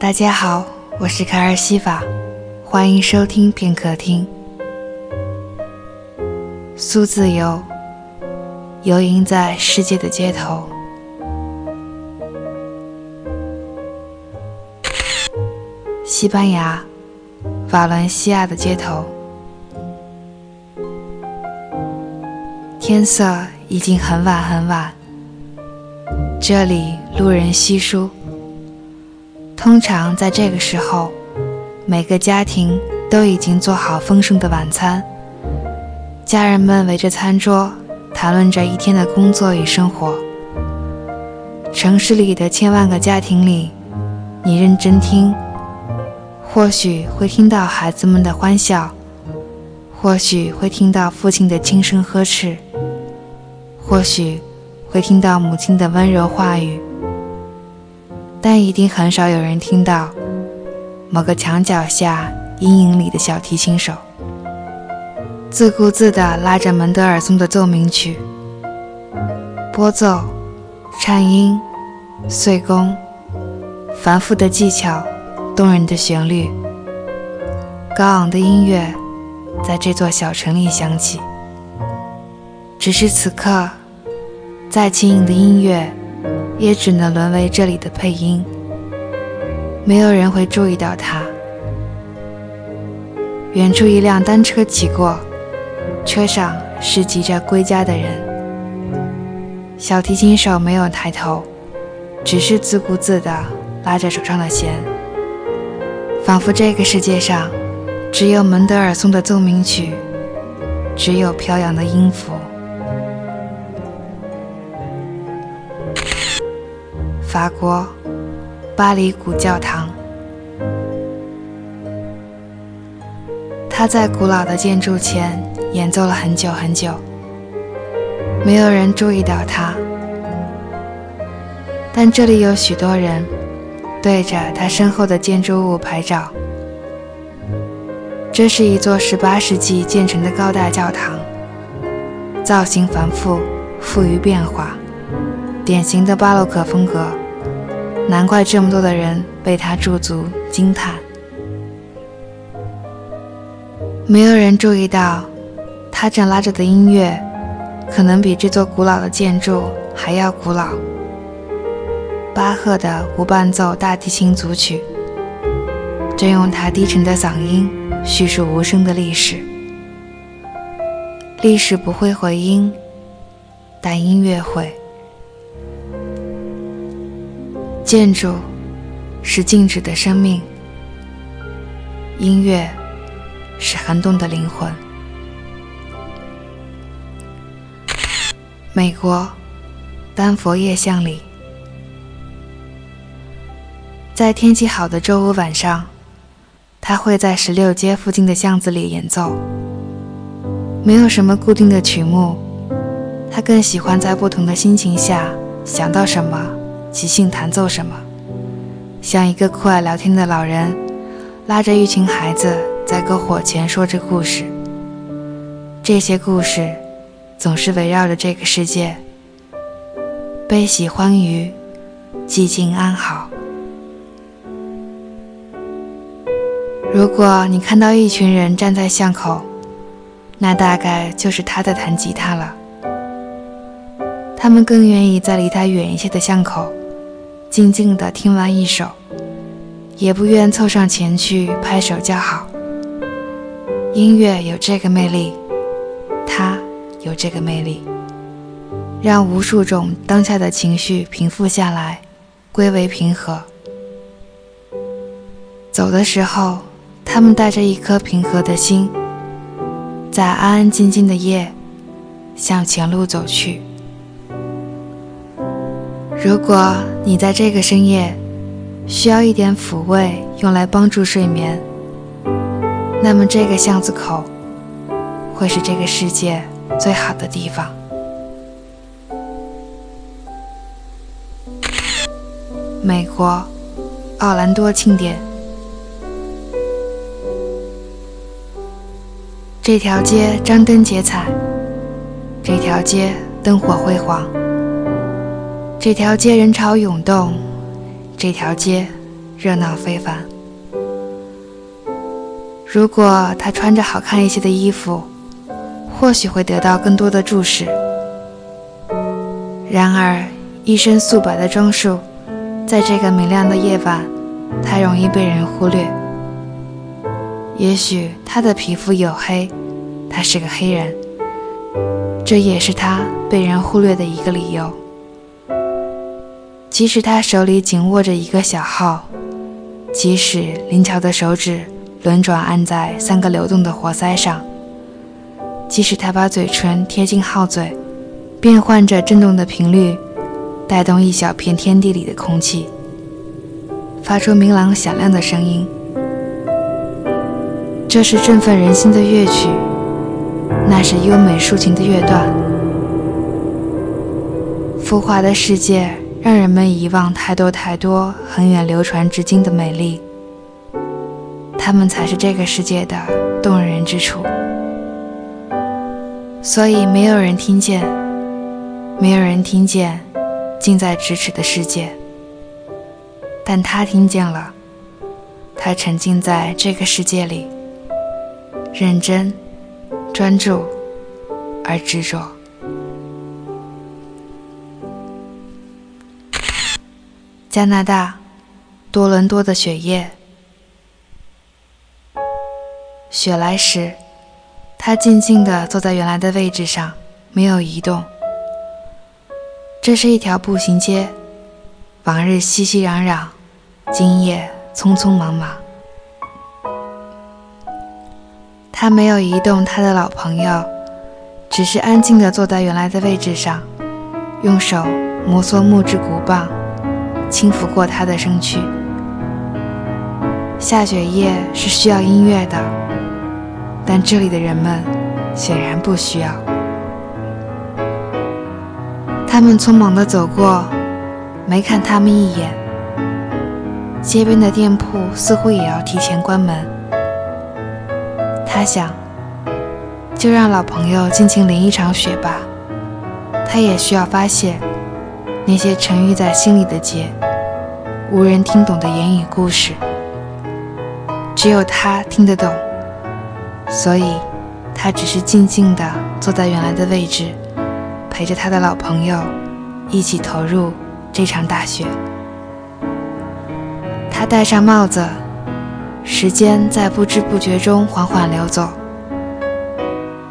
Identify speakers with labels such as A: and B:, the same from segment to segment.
A: 大家好，我是卡尔西法，欢迎收听片刻听。苏自由，游吟在世界的街头。西班牙，瓦伦西亚的街头，天色已经很晚很晚，这里路人稀疏。通常在这个时候，每个家庭都已经做好丰盛的晚餐，家人们围着餐桌谈论着一天的工作与生活。城市里的千万个家庭里，你认真听，或许会听到孩子们的欢笑，或许会听到父亲的轻声呵斥，或许会听到母亲的温柔话语。但一定很少有人听到某个墙角下阴影里的小提琴手，自顾自地拉着门德尔松的奏鸣曲，拨奏、颤音、碎弓，繁复的技巧，动人的旋律，高昂的音乐，在这座小城里响起。只是此刻，再轻盈的音乐。也只能沦为这里的配音，没有人会注意到他。远处一辆单车骑过，车上是急着归家的人。小提琴手没有抬头，只是自顾自地拉着手上的弦，仿佛这个世界上只有门德尔松的奏鸣曲，只有飘扬的音符。法国巴黎古教堂，他在古老的建筑前演奏了很久很久，没有人注意到他。但这里有许多人对着他身后的建筑物拍照。这是一座18世纪建成的高大教堂，造型繁复，富于变化，典型的巴洛克风格。难怪这么多的人被他驻足惊叹。没有人注意到，他正拉着的音乐，可能比这座古老的建筑还要古老。巴赫的无伴奏大提琴组曲，正用他低沉的嗓音叙述无声的历史。历史不会回音，但音乐会。建筑是静止的生命，音乐是恒动的灵魂。美国丹佛夜巷里，在天气好的周五晚上，他会在十六街附近的巷子里演奏。没有什么固定的曲目，他更喜欢在不同的心情下想到什么。即兴弹奏什么，像一个酷爱聊天的老人，拉着一群孩子在篝火前说着故事。这些故事总是围绕着这个世界，悲喜欢愉，寂静安好。如果你看到一群人站在巷口，那大概就是他在弹吉他了。他们更愿意在离他远一些的巷口。静静地听完一首，也不愿凑上前去拍手叫好。音乐有这个魅力，它有这个魅力，让无数种当下的情绪平复下来，归为平和。走的时候，他们带着一颗平和的心，在安安静静的夜，向前路走去。如果你在这个深夜需要一点抚慰，用来帮助睡眠，那么这个巷子口会是这个世界最好的地方。美国奥兰多庆典，这条街张灯结彩，这条街灯火辉煌。这条街人潮涌动，这条街热闹非凡。如果他穿着好看一些的衣服，或许会得到更多的注视。然而，一身素白的装束，在这个明亮的夜晚，太容易被人忽略。也许他的皮肤黝黑，他是个黑人，这也是他被人忽略的一个理由。即使他手里紧握着一个小号，即使灵巧的手指。轮转按在三个流动的活塞上，即使他把嘴唇贴近号嘴，变换着震动的频率，带动一小片天地里的空气，发出明朗响亮的声音。这是振奋人心的乐曲，那是优美抒情的乐段。浮华的世界让人们遗忘太多太多很远流传至今的美丽。他们才是这个世界的动人之处，所以没有人听见，没有人听见近在咫尺的世界，但他听见了，他沉浸在这个世界里，认真、专注而执着。加拿大多伦多的雪夜。雪来时，他静静地坐在原来的位置上，没有移动。这是一条步行街，往日熙熙攘攘，今夜匆匆忙忙。他没有移动他的老朋友，只是安静地坐在原来的位置上，用手摩挲木质鼓棒，轻抚过他的身躯。下雪夜是需要音乐的。但这里的人们显然不需要。他们匆忙地走过，没看他们一眼。街边的店铺似乎也要提前关门。他想，就让老朋友尽情淋一场雪吧。他也需要发泄那些沉郁在心里的结，无人听懂的言语故事。只有他听得懂。所以，他只是静静地坐在原来的位置，陪着他的老朋友一起投入这场大雪。他戴上帽子，时间在不知不觉中缓缓流走。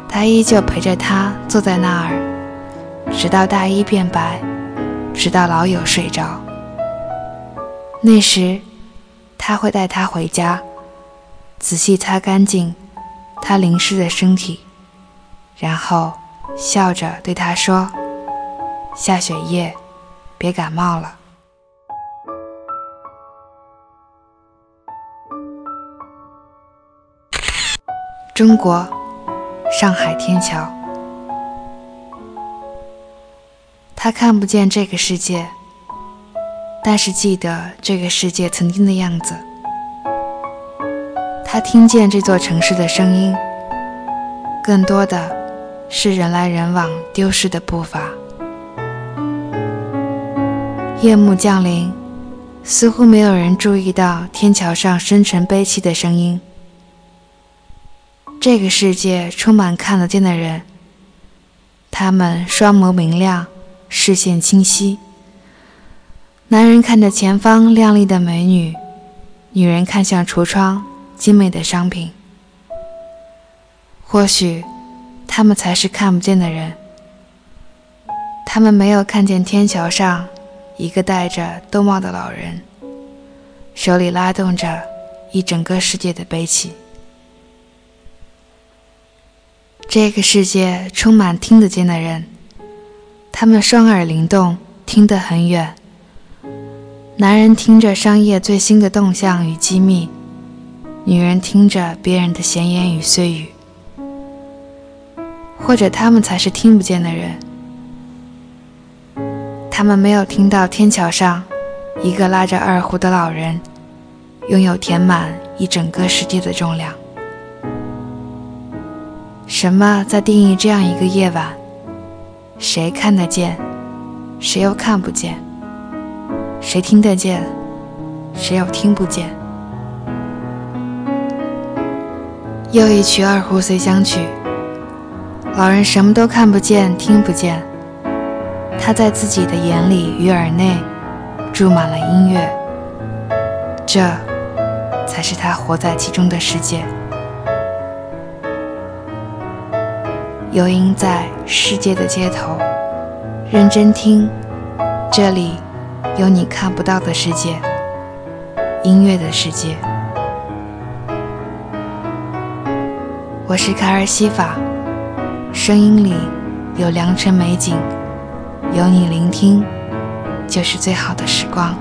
A: 他依旧陪着他坐在那儿，直到大衣变白，直到老友睡着。那时，他会带他回家，仔细擦干净。他淋湿的身体，然后笑着对他说：“下雪夜，别感冒了。”中国，上海天桥。他看不见这个世界，但是记得这个世界曾经的样子。他听见这座城市的声音，更多的是人来人往、丢失的步伐。夜幕降临，似乎没有人注意到天桥上深沉悲戚的声音。这个世界充满看得见的人，他们双眸明亮，视线清晰。男人看着前方靓丽的美女，女人看向橱窗。精美的商品，或许他们才是看不见的人。他们没有看见天桥上一个戴着兜帽的老人，手里拉动着一整个世界的悲戚。这个世界充满听得见的人，他们双耳灵动，听得很远。男人听着商业最新的动向与机密。女人听着别人的闲言与碎语，或者他们才是听不见的人。他们没有听到天桥上一个拉着二胡的老人拥有填满一整个世界的重量。什么在定义这样一个夜晚？谁看得见？谁又看不见？谁听得见？谁又听不见？又一曲二胡随想曲。老人什么都看不见、听不见，他在自己的眼里与耳内注满了音乐，这才是他活在其中的世界。游吟在世界的街头，认真听，这里有你看不到的世界，音乐的世界。我是卡尔西法。声音里有良辰美景，有你聆听，就是最好的时光。